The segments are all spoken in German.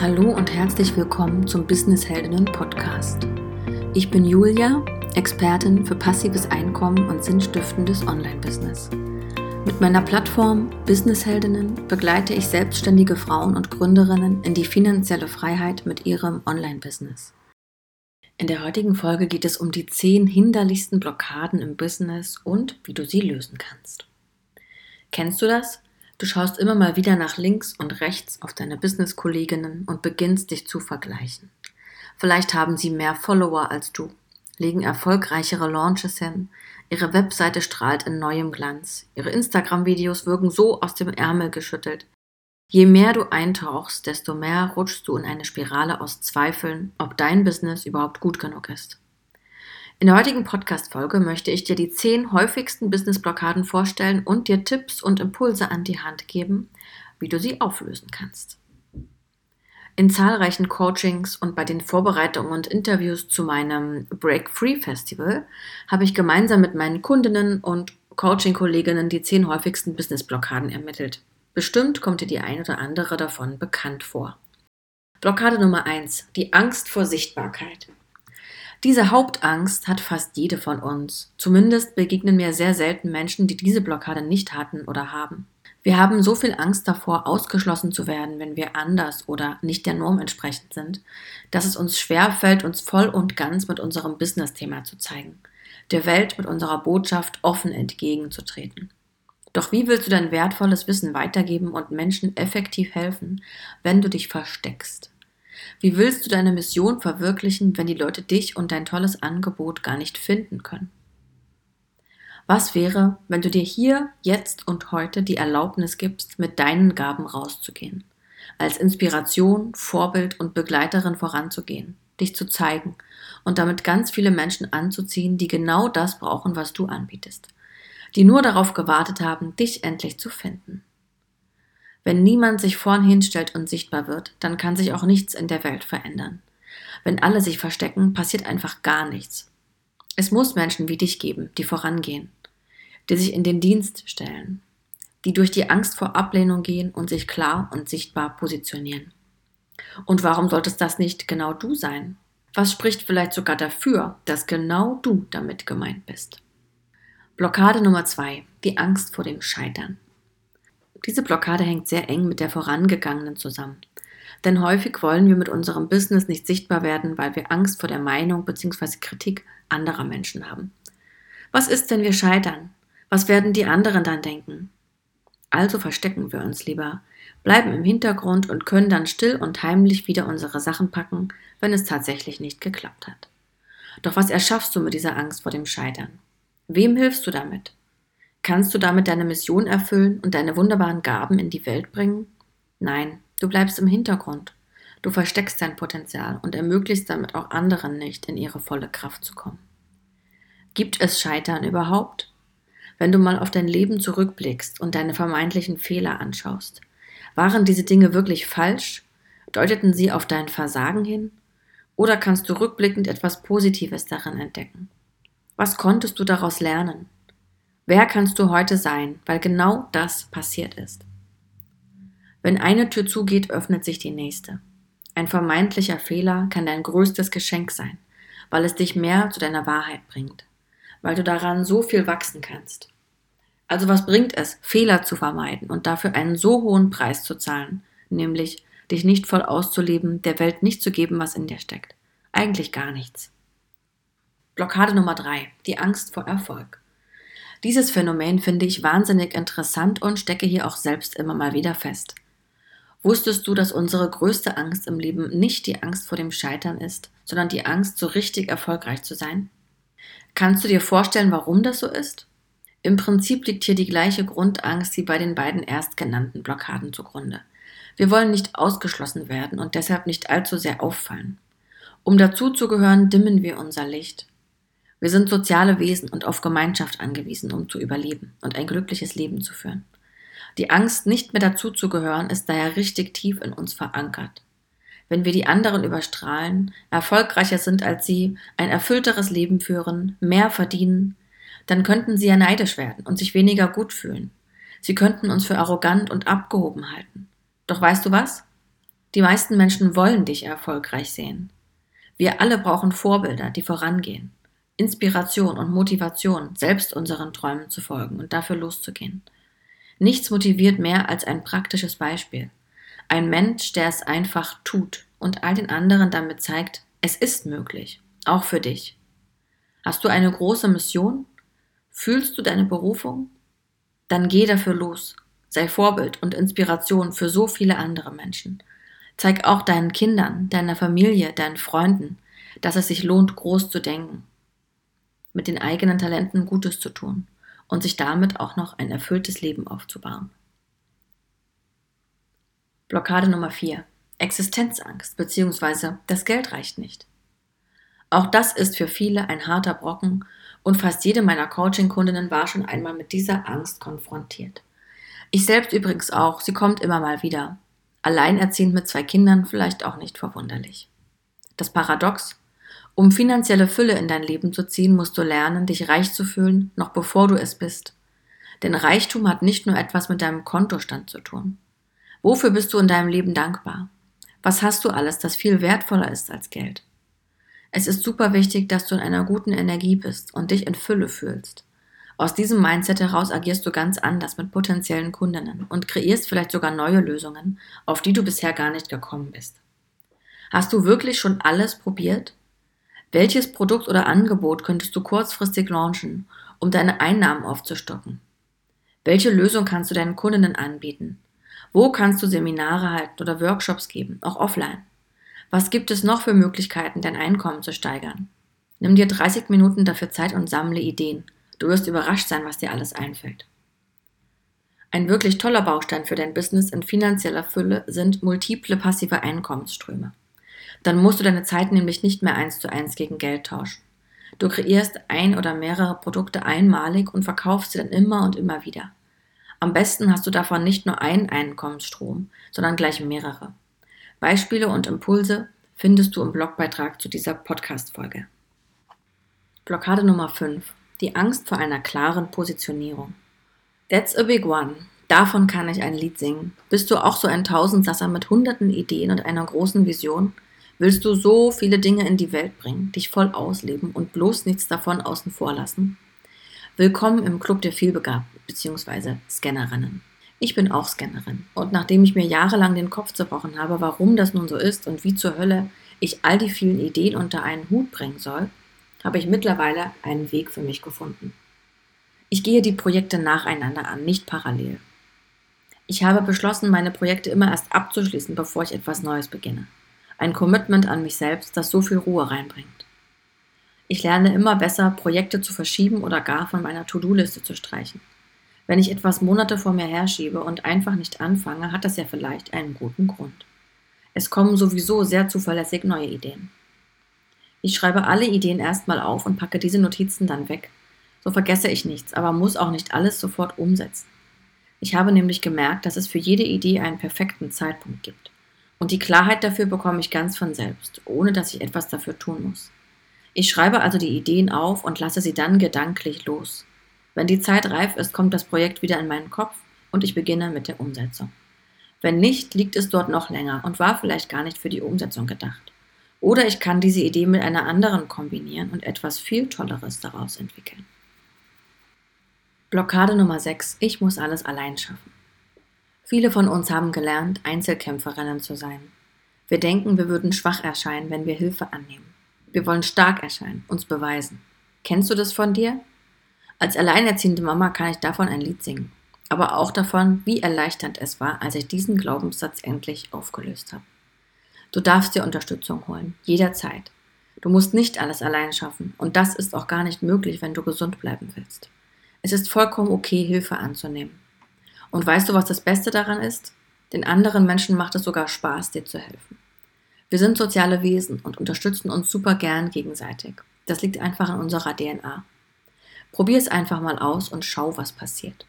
Hallo und herzlich willkommen zum Business Heldinnen Podcast. Ich bin Julia, Expertin für passives Einkommen und sinnstiftendes Online-Business. Mit meiner Plattform Business Heldinnen begleite ich selbstständige Frauen und Gründerinnen in die finanzielle Freiheit mit ihrem Online-Business. In der heutigen Folge geht es um die zehn hinderlichsten Blockaden im Business und wie du sie lösen kannst. Kennst du das? Du schaust immer mal wieder nach links und rechts auf deine Business-Kolleginnen und beginnst dich zu vergleichen. Vielleicht haben sie mehr Follower als du, legen erfolgreichere Launches hin, ihre Webseite strahlt in neuem Glanz, ihre Instagram-Videos wirken so aus dem Ärmel geschüttelt. Je mehr du eintauchst, desto mehr rutschst du in eine Spirale aus Zweifeln, ob dein Business überhaupt gut genug ist. In der heutigen Podcast-Folge möchte ich dir die zehn häufigsten Business-Blockaden vorstellen und dir Tipps und Impulse an die Hand geben, wie du sie auflösen kannst. In zahlreichen Coachings und bei den Vorbereitungen und Interviews zu meinem Break Free Festival habe ich gemeinsam mit meinen Kundinnen und Coaching-Kolleginnen die zehn häufigsten Business-Blockaden ermittelt. Bestimmt kommt dir die ein oder andere davon bekannt vor. Blockade Nummer eins: Die Angst vor Sichtbarkeit. Diese Hauptangst hat fast jede von uns. Zumindest begegnen mir sehr selten Menschen, die diese Blockade nicht hatten oder haben. Wir haben so viel Angst davor, ausgeschlossen zu werden, wenn wir anders oder nicht der Norm entsprechend sind, dass es uns schwerfällt, uns voll und ganz mit unserem Business-Thema zu zeigen, der Welt mit unserer Botschaft offen entgegenzutreten. Doch wie willst du dein wertvolles Wissen weitergeben und Menschen effektiv helfen, wenn du dich versteckst? Wie willst du deine Mission verwirklichen, wenn die Leute dich und dein tolles Angebot gar nicht finden können? Was wäre, wenn du dir hier, jetzt und heute die Erlaubnis gibst, mit deinen Gaben rauszugehen, als Inspiration, Vorbild und Begleiterin voranzugehen, dich zu zeigen und damit ganz viele Menschen anzuziehen, die genau das brauchen, was du anbietest, die nur darauf gewartet haben, dich endlich zu finden. Wenn niemand sich vorn hinstellt und sichtbar wird, dann kann sich auch nichts in der Welt verändern. Wenn alle sich verstecken, passiert einfach gar nichts. Es muss Menschen wie dich geben, die vorangehen, die sich in den Dienst stellen, die durch die Angst vor Ablehnung gehen und sich klar und sichtbar positionieren. Und warum solltest das nicht genau du sein? Was spricht vielleicht sogar dafür, dass genau du damit gemeint bist? Blockade Nummer zwei: Die Angst vor dem Scheitern. Diese Blockade hängt sehr eng mit der vorangegangenen zusammen. Denn häufig wollen wir mit unserem Business nicht sichtbar werden, weil wir Angst vor der Meinung bzw. Kritik anderer Menschen haben. Was ist, wenn wir scheitern? Was werden die anderen dann denken? Also verstecken wir uns lieber, bleiben im Hintergrund und können dann still und heimlich wieder unsere Sachen packen, wenn es tatsächlich nicht geklappt hat. Doch was erschaffst du mit dieser Angst vor dem Scheitern? Wem hilfst du damit? Kannst du damit deine Mission erfüllen und deine wunderbaren Gaben in die Welt bringen? Nein, du bleibst im Hintergrund. Du versteckst dein Potenzial und ermöglichst damit auch anderen nicht, in ihre volle Kraft zu kommen. Gibt es Scheitern überhaupt? Wenn du mal auf dein Leben zurückblickst und deine vermeintlichen Fehler anschaust, waren diese Dinge wirklich falsch? Deuteten sie auf dein Versagen hin? Oder kannst du rückblickend etwas Positives darin entdecken? Was konntest du daraus lernen? Wer kannst du heute sein, weil genau das passiert ist? Wenn eine Tür zugeht, öffnet sich die nächste. Ein vermeintlicher Fehler kann dein größtes Geschenk sein, weil es dich mehr zu deiner Wahrheit bringt, weil du daran so viel wachsen kannst. Also was bringt es, Fehler zu vermeiden und dafür einen so hohen Preis zu zahlen, nämlich dich nicht voll auszuleben, der Welt nicht zu geben, was in dir steckt? Eigentlich gar nichts. Blockade Nummer drei: Die Angst vor Erfolg. Dieses Phänomen finde ich wahnsinnig interessant und stecke hier auch selbst immer mal wieder fest. Wusstest du, dass unsere größte Angst im Leben nicht die Angst vor dem Scheitern ist, sondern die Angst, so richtig erfolgreich zu sein? Kannst du dir vorstellen, warum das so ist? Im Prinzip liegt hier die gleiche Grundangst wie bei den beiden erstgenannten Blockaden zugrunde. Wir wollen nicht ausgeschlossen werden und deshalb nicht allzu sehr auffallen. Um dazuzugehören, dimmen wir unser Licht. Wir sind soziale Wesen und auf Gemeinschaft angewiesen, um zu überleben und ein glückliches Leben zu führen. Die Angst, nicht mehr dazuzugehören, ist daher richtig tief in uns verankert. Wenn wir die anderen überstrahlen, erfolgreicher sind als sie, ein erfüllteres Leben führen, mehr verdienen, dann könnten sie ja neidisch werden und sich weniger gut fühlen. Sie könnten uns für arrogant und abgehoben halten. Doch weißt du was? Die meisten Menschen wollen dich erfolgreich sehen. Wir alle brauchen Vorbilder, die vorangehen. Inspiration und Motivation, selbst unseren Träumen zu folgen und dafür loszugehen. Nichts motiviert mehr als ein praktisches Beispiel. Ein Mensch, der es einfach tut und all den anderen damit zeigt, es ist möglich, auch für dich. Hast du eine große Mission? Fühlst du deine Berufung? Dann geh dafür los. Sei Vorbild und Inspiration für so viele andere Menschen. Zeig auch deinen Kindern, deiner Familie, deinen Freunden, dass es sich lohnt, groß zu denken mit den eigenen Talenten Gutes zu tun und sich damit auch noch ein erfülltes Leben aufzubauen. Blockade Nummer 4. Existenzangst bzw. das Geld reicht nicht. Auch das ist für viele ein harter Brocken und fast jede meiner Coaching-Kundinnen war schon einmal mit dieser Angst konfrontiert. Ich selbst übrigens auch, sie kommt immer mal wieder. Alleinerziehend mit zwei Kindern vielleicht auch nicht verwunderlich. Das Paradox, um finanzielle Fülle in dein Leben zu ziehen, musst du lernen, dich reich zu fühlen, noch bevor du es bist. Denn Reichtum hat nicht nur etwas mit deinem Kontostand zu tun. Wofür bist du in deinem Leben dankbar? Was hast du alles, das viel wertvoller ist als Geld? Es ist super wichtig, dass du in einer guten Energie bist und dich in Fülle fühlst. Aus diesem Mindset heraus agierst du ganz anders mit potenziellen Kundinnen und kreierst vielleicht sogar neue Lösungen, auf die du bisher gar nicht gekommen bist. Hast du wirklich schon alles probiert? Welches Produkt oder Angebot könntest du kurzfristig launchen, um deine Einnahmen aufzustocken? Welche Lösung kannst du deinen Kundinnen anbieten? Wo kannst du Seminare halten oder Workshops geben, auch offline? Was gibt es noch für Möglichkeiten, dein Einkommen zu steigern? Nimm dir 30 Minuten dafür Zeit und sammle Ideen. Du wirst überrascht sein, was dir alles einfällt. Ein wirklich toller Baustein für dein Business in finanzieller Fülle sind multiple passive Einkommensströme. Dann musst du deine Zeit nämlich nicht mehr eins zu eins gegen Geld tauschen. Du kreierst ein oder mehrere Produkte einmalig und verkaufst sie dann immer und immer wieder. Am besten hast du davon nicht nur einen Einkommensstrom, sondern gleich mehrere. Beispiele und Impulse findest du im Blogbeitrag zu dieser Podcast-Folge. Blockade Nummer 5. Die Angst vor einer klaren Positionierung. That's a big one. Davon kann ich ein Lied singen. Bist du auch so ein Tausendsasser mit hunderten Ideen und einer großen Vision? Willst du so viele Dinge in die Welt bringen, dich voll ausleben und bloß nichts davon außen vor lassen? Willkommen im Club der Vielbegabten bzw. Scannerinnen. Ich bin auch Scannerin und nachdem ich mir jahrelang den Kopf zerbrochen habe, warum das nun so ist und wie zur Hölle ich all die vielen Ideen unter einen Hut bringen soll, habe ich mittlerweile einen Weg für mich gefunden. Ich gehe die Projekte nacheinander an, nicht parallel. Ich habe beschlossen, meine Projekte immer erst abzuschließen, bevor ich etwas Neues beginne. Ein Commitment an mich selbst, das so viel Ruhe reinbringt. Ich lerne immer besser, Projekte zu verschieben oder gar von meiner To-Do-Liste zu streichen. Wenn ich etwas Monate vor mir herschiebe und einfach nicht anfange, hat das ja vielleicht einen guten Grund. Es kommen sowieso sehr zuverlässig neue Ideen. Ich schreibe alle Ideen erstmal auf und packe diese Notizen dann weg. So vergesse ich nichts, aber muss auch nicht alles sofort umsetzen. Ich habe nämlich gemerkt, dass es für jede Idee einen perfekten Zeitpunkt gibt. Und die Klarheit dafür bekomme ich ganz von selbst, ohne dass ich etwas dafür tun muss. Ich schreibe also die Ideen auf und lasse sie dann gedanklich los. Wenn die Zeit reif ist, kommt das Projekt wieder in meinen Kopf und ich beginne mit der Umsetzung. Wenn nicht, liegt es dort noch länger und war vielleicht gar nicht für die Umsetzung gedacht. Oder ich kann diese Idee mit einer anderen kombinieren und etwas viel Tolleres daraus entwickeln. Blockade Nummer 6. Ich muss alles allein schaffen. Viele von uns haben gelernt, Einzelkämpferinnen zu sein. Wir denken, wir würden schwach erscheinen, wenn wir Hilfe annehmen. Wir wollen stark erscheinen, uns beweisen. Kennst du das von dir? Als alleinerziehende Mama kann ich davon ein Lied singen, aber auch davon, wie erleichternd es war, als ich diesen Glaubenssatz endlich aufgelöst habe. Du darfst dir Unterstützung holen, jederzeit. Du musst nicht alles allein schaffen und das ist auch gar nicht möglich, wenn du gesund bleiben willst. Es ist vollkommen okay, Hilfe anzunehmen. Und weißt du, was das Beste daran ist? Den anderen Menschen macht es sogar Spaß, dir zu helfen. Wir sind soziale Wesen und unterstützen uns super gern gegenseitig. Das liegt einfach in unserer DNA. Probier es einfach mal aus und schau, was passiert.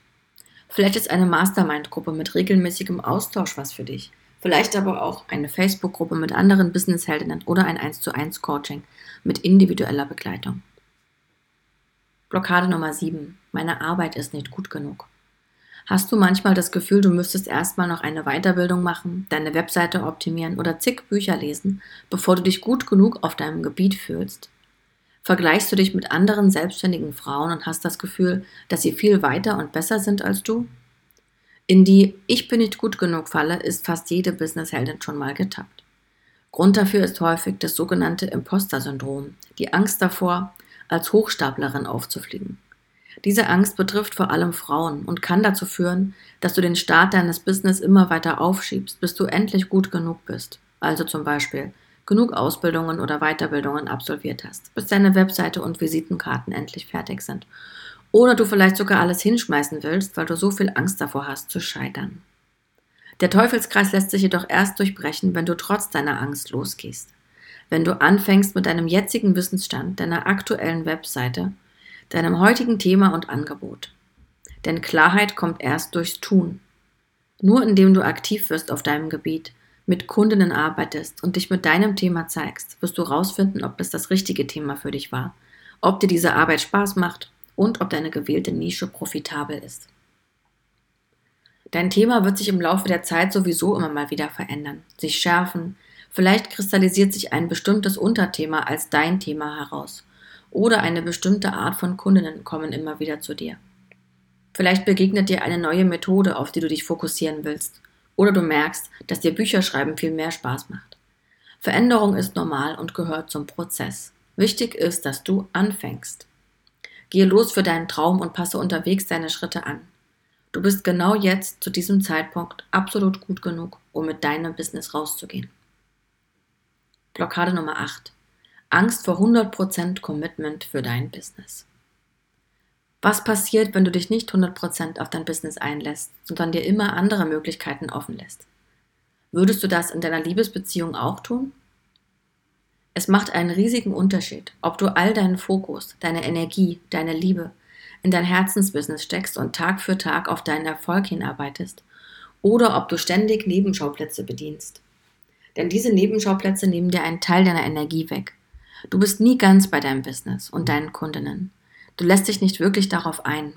Vielleicht ist eine Mastermind-Gruppe mit regelmäßigem Austausch was für dich. Vielleicht aber auch eine Facebook-Gruppe mit anderen Businessheldinnen oder ein 1 zu 1 Coaching mit individueller Begleitung. Blockade Nummer 7. Meine Arbeit ist nicht gut genug. Hast du manchmal das Gefühl, du müsstest erstmal noch eine Weiterbildung machen, deine Webseite optimieren oder zig Bücher lesen, bevor du dich gut genug auf deinem Gebiet fühlst? Vergleichst du dich mit anderen selbstständigen Frauen und hast das Gefühl, dass sie viel weiter und besser sind als du? In die Ich bin nicht gut genug Falle ist fast jede Businessheldin schon mal getappt. Grund dafür ist häufig das sogenannte Imposter-Syndrom, die Angst davor, als Hochstaplerin aufzufliegen. Diese Angst betrifft vor allem Frauen und kann dazu führen, dass du den Start deines Business immer weiter aufschiebst, bis du endlich gut genug bist. Also zum Beispiel genug Ausbildungen oder Weiterbildungen absolviert hast, bis deine Webseite und Visitenkarten endlich fertig sind. Oder du vielleicht sogar alles hinschmeißen willst, weil du so viel Angst davor hast zu scheitern. Der Teufelskreis lässt sich jedoch erst durchbrechen, wenn du trotz deiner Angst losgehst. Wenn du anfängst mit deinem jetzigen Wissensstand, deiner aktuellen Webseite deinem heutigen Thema und Angebot. Denn Klarheit kommt erst durchs Tun. Nur indem du aktiv wirst auf deinem Gebiet, mit Kundinnen arbeitest und dich mit deinem Thema zeigst, wirst du herausfinden, ob es das richtige Thema für dich war, ob dir diese Arbeit Spaß macht und ob deine gewählte Nische profitabel ist. Dein Thema wird sich im Laufe der Zeit sowieso immer mal wieder verändern, sich schärfen, vielleicht kristallisiert sich ein bestimmtes Unterthema als dein Thema heraus oder eine bestimmte Art von Kundinnen kommen immer wieder zu dir. Vielleicht begegnet dir eine neue Methode, auf die du dich fokussieren willst, oder du merkst, dass dir Bücherschreiben viel mehr Spaß macht. Veränderung ist normal und gehört zum Prozess. Wichtig ist, dass du anfängst. Gehe los für deinen Traum und passe unterwegs deine Schritte an. Du bist genau jetzt zu diesem Zeitpunkt absolut gut genug, um mit deinem Business rauszugehen. Blockade Nummer 8. Angst vor 100% Commitment für dein Business. Was passiert, wenn du dich nicht 100% auf dein Business einlässt, sondern dir immer andere Möglichkeiten offen lässt? Würdest du das in deiner Liebesbeziehung auch tun? Es macht einen riesigen Unterschied, ob du all deinen Fokus, deine Energie, deine Liebe in dein Herzensbusiness steckst und Tag für Tag auf deinen Erfolg hinarbeitest oder ob du ständig Nebenschauplätze bedienst. Denn diese Nebenschauplätze nehmen dir einen Teil deiner Energie weg Du bist nie ganz bei deinem Business und deinen Kundinnen. Du lässt dich nicht wirklich darauf ein.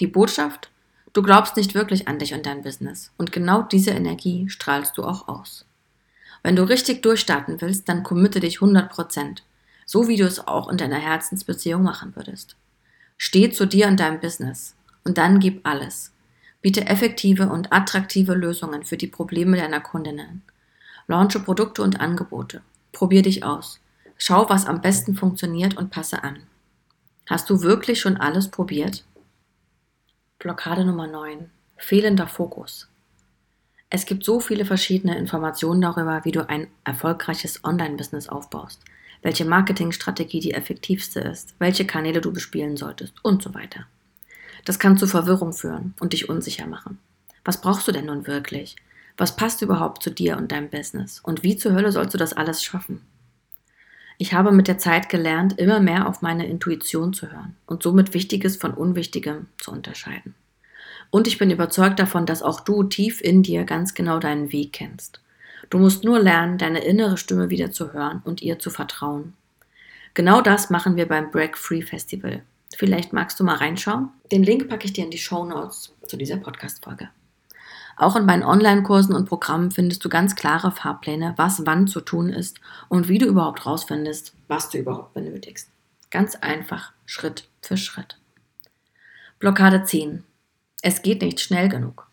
Die Botschaft? Du glaubst nicht wirklich an dich und dein Business. Und genau diese Energie strahlst du auch aus. Wenn du richtig durchstarten willst, dann committe dich 100%. So wie du es auch in deiner Herzensbeziehung machen würdest. Steh zu dir und deinem Business. Und dann gib alles. Biete effektive und attraktive Lösungen für die Probleme deiner Kundinnen. Launche Produkte und Angebote. Probier dich aus. Schau, was am besten funktioniert und passe an. Hast du wirklich schon alles probiert? Blockade Nummer 9. Fehlender Fokus. Es gibt so viele verschiedene Informationen darüber, wie du ein erfolgreiches Online-Business aufbaust, welche Marketingstrategie die effektivste ist, welche Kanäle du bespielen solltest und so weiter. Das kann zu Verwirrung führen und dich unsicher machen. Was brauchst du denn nun wirklich? Was passt überhaupt zu dir und deinem Business? Und wie zur Hölle sollst du das alles schaffen? Ich habe mit der Zeit gelernt, immer mehr auf meine Intuition zu hören und somit Wichtiges von Unwichtigem zu unterscheiden. Und ich bin überzeugt davon, dass auch du tief in dir ganz genau deinen Weg kennst. Du musst nur lernen, deine innere Stimme wieder zu hören und ihr zu vertrauen. Genau das machen wir beim Break Free Festival. Vielleicht magst du mal reinschauen. Den Link packe ich dir in die Show Notes zu dieser Podcast-Folge. Auch in meinen Online-Kursen und Programmen findest du ganz klare Fahrpläne, was wann zu tun ist und wie du überhaupt rausfindest, was du überhaupt benötigst. Ganz einfach, Schritt für Schritt. Blockade 10. Es geht nicht schnell genug.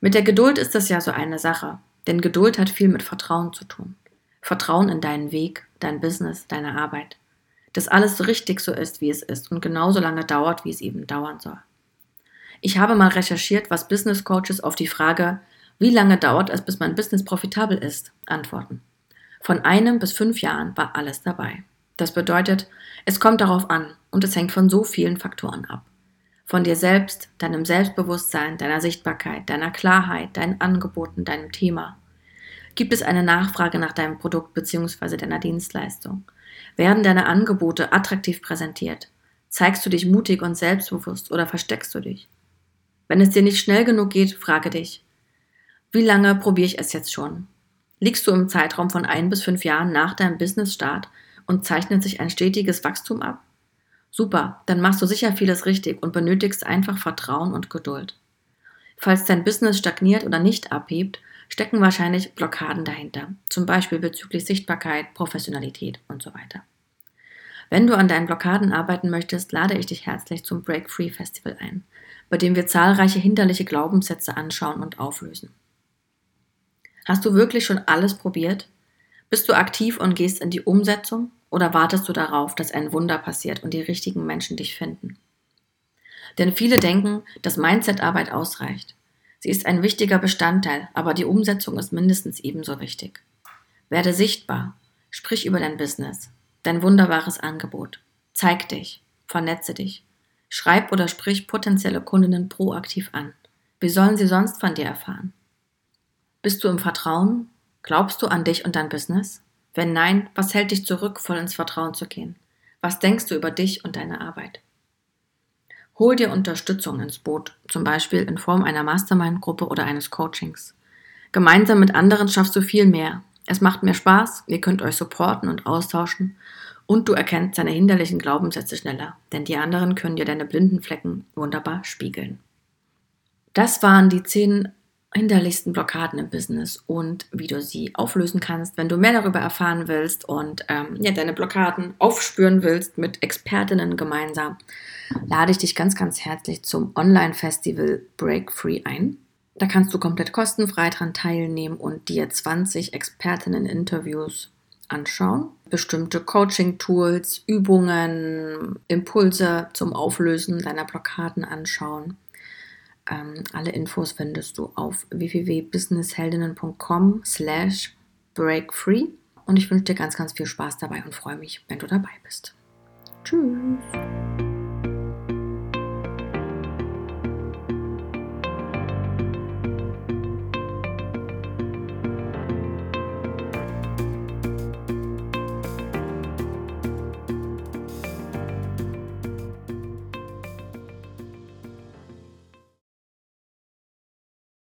Mit der Geduld ist das ja so eine Sache, denn Geduld hat viel mit Vertrauen zu tun. Vertrauen in deinen Weg, dein Business, deine Arbeit. Dass alles so richtig so ist, wie es ist und genauso lange dauert, wie es eben dauern soll. Ich habe mal recherchiert, was Business Coaches auf die Frage, wie lange dauert es, bis mein Business profitabel ist, antworten. Von einem bis fünf Jahren war alles dabei. Das bedeutet, es kommt darauf an und es hängt von so vielen Faktoren ab. Von dir selbst, deinem Selbstbewusstsein, deiner Sichtbarkeit, deiner Klarheit, deinen Angeboten, deinem Thema. Gibt es eine Nachfrage nach deinem Produkt bzw. deiner Dienstleistung? Werden deine Angebote attraktiv präsentiert? Zeigst du dich mutig und selbstbewusst oder versteckst du dich? Wenn es dir nicht schnell genug geht, frage dich, wie lange probiere ich es jetzt schon? Liegst du im Zeitraum von ein bis fünf Jahren nach deinem Business-Start und zeichnet sich ein stetiges Wachstum ab? Super, dann machst du sicher vieles richtig und benötigst einfach Vertrauen und Geduld. Falls dein Business stagniert oder nicht abhebt, stecken wahrscheinlich Blockaden dahinter, zum Beispiel bezüglich Sichtbarkeit, Professionalität und so weiter. Wenn du an deinen Blockaden arbeiten möchtest, lade ich dich herzlich zum Break Free Festival ein, bei dem wir zahlreiche hinderliche Glaubenssätze anschauen und auflösen. Hast du wirklich schon alles probiert? Bist du aktiv und gehst in die Umsetzung oder wartest du darauf, dass ein Wunder passiert und die richtigen Menschen dich finden? Denn viele denken, dass Mindset-Arbeit ausreicht. Sie ist ein wichtiger Bestandteil, aber die Umsetzung ist mindestens ebenso wichtig. Werde sichtbar, sprich über dein Business, dein wunderbares Angebot, zeig dich, vernetze dich, schreib oder sprich potenzielle Kundinnen proaktiv an. Wie sollen sie sonst von dir erfahren? Bist du im Vertrauen? Glaubst du an dich und dein Business? Wenn nein, was hält dich zurück, voll ins Vertrauen zu gehen? Was denkst du über dich und deine Arbeit? Hol dir Unterstützung ins Boot, zum Beispiel in Form einer Mastermind-Gruppe oder eines Coachings. Gemeinsam mit anderen schaffst du viel mehr. Es macht mehr Spaß, ihr könnt euch supporten und austauschen und du erkennst deine hinderlichen Glaubenssätze schneller, denn die anderen können dir deine blinden Flecken wunderbar spiegeln. Das waren die zehn hinderlichsten Blockaden im Business und wie du sie auflösen kannst. Wenn du mehr darüber erfahren willst und ähm, ja, deine Blockaden aufspüren willst mit Expertinnen gemeinsam, lade ich dich ganz, ganz herzlich zum Online-Festival Break Free ein. Da kannst du komplett kostenfrei daran teilnehmen und dir 20 Expertinnen-Interviews anschauen. Bestimmte Coaching-Tools, Übungen, Impulse zum Auflösen deiner Blockaden anschauen. Ähm, alle Infos findest du auf www.businessheldinnen.com slash breakfree. Und ich wünsche dir ganz, ganz viel Spaß dabei und freue mich, wenn du dabei bist. Tschüss.